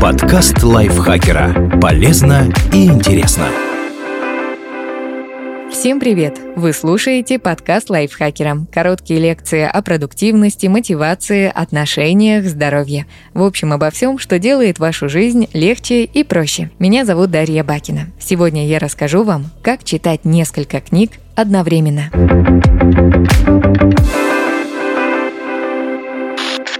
Подкаст лайфхакера. Полезно и интересно. Всем привет! Вы слушаете подкаст лайфхакера. Короткие лекции о продуктивности, мотивации, отношениях, здоровье. В общем, обо всем, что делает вашу жизнь легче и проще. Меня зовут Дарья Бакина. Сегодня я расскажу вам, как читать несколько книг одновременно.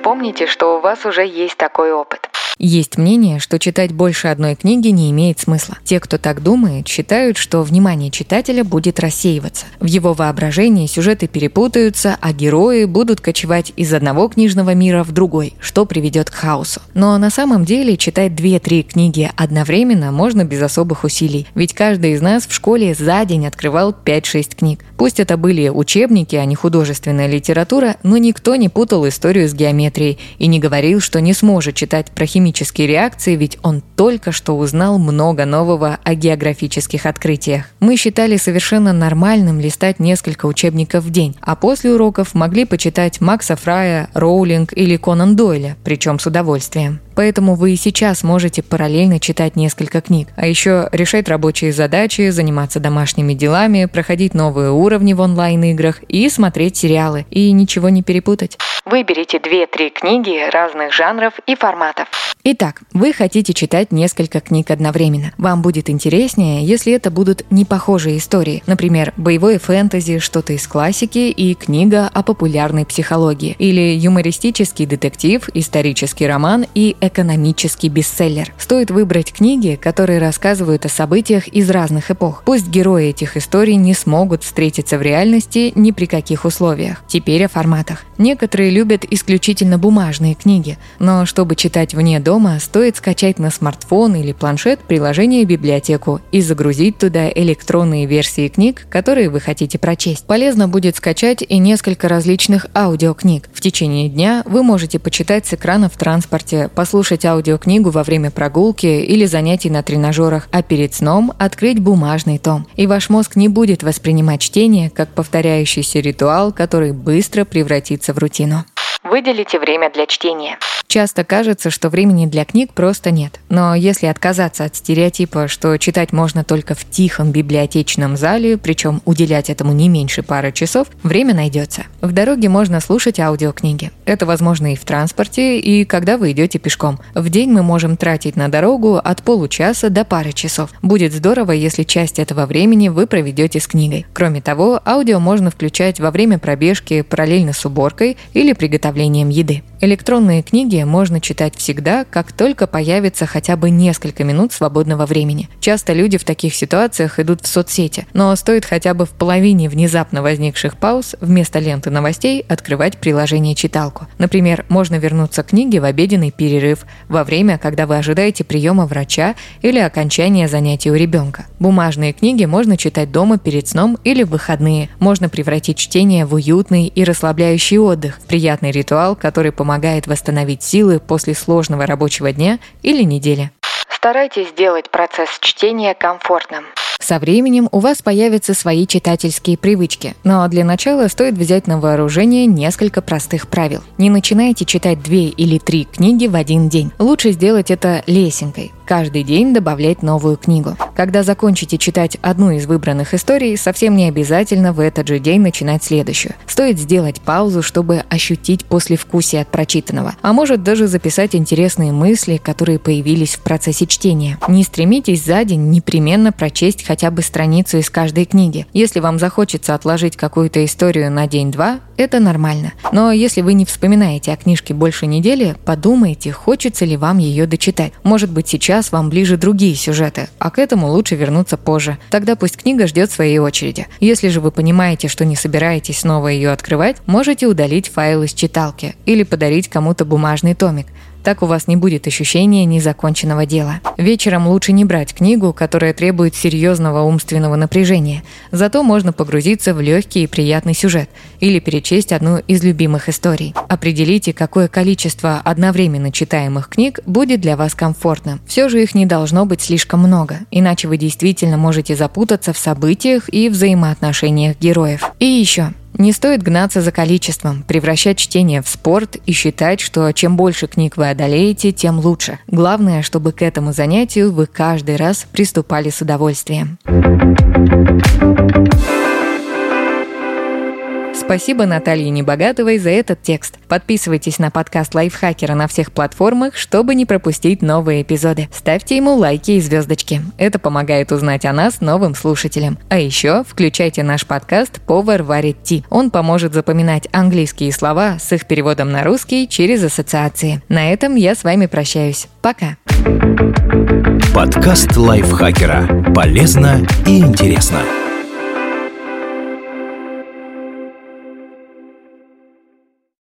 Вспомните, что у вас уже есть такой опыт. Есть мнение, что читать больше одной книги не имеет смысла. Те, кто так думает, считают, что внимание читателя будет рассеиваться. В его воображении сюжеты перепутаются, а герои будут кочевать из одного книжного мира в другой, что приведет к хаосу. Но на самом деле читать 2-3 книги одновременно можно без особых усилий, ведь каждый из нас в школе за день открывал 5-6 книг. Пусть это были учебники, а не художественная литература, но никто не путал историю с геометрией и не говорил, что не сможет читать про химию химические реакции, ведь он только что узнал много нового о географических открытиях. Мы считали совершенно нормальным листать несколько учебников в день, а после уроков могли почитать Макса Фрая, Роулинг или Конан Дойля, причем с удовольствием. Поэтому вы и сейчас можете параллельно читать несколько книг, а еще решать рабочие задачи, заниматься домашними делами, проходить новые уровни в онлайн-играх и смотреть сериалы, и ничего не перепутать. Выберите 2-3 книги разных жанров и форматов. Итак, вы хотите читать несколько книг одновременно. Вам будет интереснее, если это будут не похожие истории. Например, боевое фэнтези, что-то из классики и книга о популярной психологии. Или юмористический детектив, исторический роман и экономический бестселлер. Стоит выбрать книги, которые рассказывают о событиях из разных эпох. Пусть герои этих историй не смогут встретиться в реальности ни при каких условиях. Теперь о форматах. Некоторые любят исключительно бумажные книги, но чтобы читать вне дома, стоит скачать на смартфон или планшет приложение «Библиотеку» и загрузить туда электронные версии книг, которые вы хотите прочесть. Полезно будет скачать и несколько различных аудиокниг. В течение дня вы можете почитать с экрана в транспорте, послушать аудиокнигу во время прогулки или занятий на тренажерах, а перед сном открыть бумажный том. И ваш мозг не будет воспринимать чтение как повторяющийся ритуал, который быстро превратится в рутину. Выделите время для чтения. Часто кажется, что времени для книг просто нет. Но если отказаться от стереотипа, что читать можно только в тихом библиотечном зале, причем уделять этому не меньше пары часов, время найдется. В дороге можно слушать аудиокниги. Это возможно и в транспорте, и когда вы идете пешком. В день мы можем тратить на дорогу от получаса до пары часов. Будет здорово, если часть этого времени вы проведете с книгой. Кроме того, аудио можно включать во время пробежки параллельно с уборкой или приготовлением еды. Электронные книги можно читать всегда, как только появится хотя бы несколько минут свободного времени. Часто люди в таких ситуациях идут в соцсети, но стоит хотя бы в половине внезапно возникших пауз вместо ленты новостей открывать приложение читалку. Например, можно вернуться к книге в обеденный перерыв, во время, когда вы ожидаете приема врача или окончания занятий у ребенка. Бумажные книги можно читать дома перед сном или в выходные. Можно превратить чтение в уютный и расслабляющий отдых, приятный ритуал, который помогает помогает восстановить силы после сложного рабочего дня или недели. Старайтесь сделать процесс чтения комфортным. Со временем у вас появятся свои читательские привычки, но для начала стоит взять на вооружение несколько простых правил. Не начинайте читать две или три книги в один день. Лучше сделать это лесенкой каждый день добавлять новую книгу. Когда закончите читать одну из выбранных историй, совсем не обязательно в этот же день начинать следующую. Стоит сделать паузу, чтобы ощутить послевкусие от прочитанного, а может даже записать интересные мысли, которые появились в процессе чтения. Не стремитесь за день непременно прочесть хотя бы страницу из каждой книги. Если вам захочется отложить какую-то историю на день-два, это нормально. Но если вы не вспоминаете о книжке больше недели, подумайте, хочется ли вам ее дочитать. Может быть, сейчас вам ближе другие сюжеты, а к этому лучше вернуться позже. Тогда пусть книга ждет своей очереди. Если же вы понимаете, что не собираетесь снова ее открывать, можете удалить файл из читалки или подарить кому-то бумажный томик. Так у вас не будет ощущения незаконченного дела. Вечером лучше не брать книгу, которая требует серьезного умственного напряжения. Зато можно погрузиться в легкий и приятный сюжет или перечесть одну из любимых историй. Определите, какое количество одновременно читаемых книг будет для вас комфортным. Все же их не должно быть слишком много, иначе вы действительно можете запутаться в событиях и взаимоотношениях героев. И еще, Не стоит гнаться за количеством, превращать чтение в спорт и считать, что чем больше книг вы одолеете, тем лучше. Главное, чтобы к этому занятию вы каждый раз приступали с удовольствием. Спасибо Наталье Небогатовой за этот текст. Подписывайтесь на подкаст Лайфхакера на всех платформах, чтобы не пропустить новые эпизоды. Ставьте ему лайки и звездочки. Это помогает узнать о нас новым слушателям. А еще включайте наш подкаст «Повар варит ти». Он поможет запоминать английские слова с их переводом на русский через ассоциации. На этом я с вами прощаюсь. Пока. Подкаст Лайфхакера. Полезно и интересно.